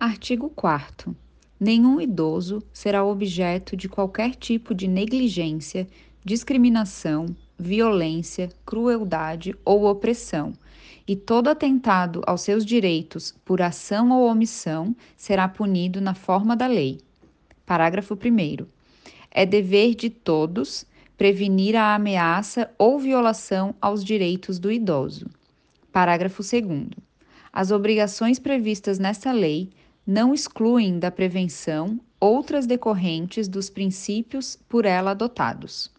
Artigo 4. Nenhum idoso será objeto de qualquer tipo de negligência, discriminação, violência, crueldade ou opressão, e todo atentado aos seus direitos por ação ou omissão será punido na forma da lei. Parágrafo 1. É dever de todos prevenir a ameaça ou violação aos direitos do idoso. Parágrafo 2. As obrigações previstas nesta lei não excluem da prevenção outras decorrentes dos princípios por ela adotados.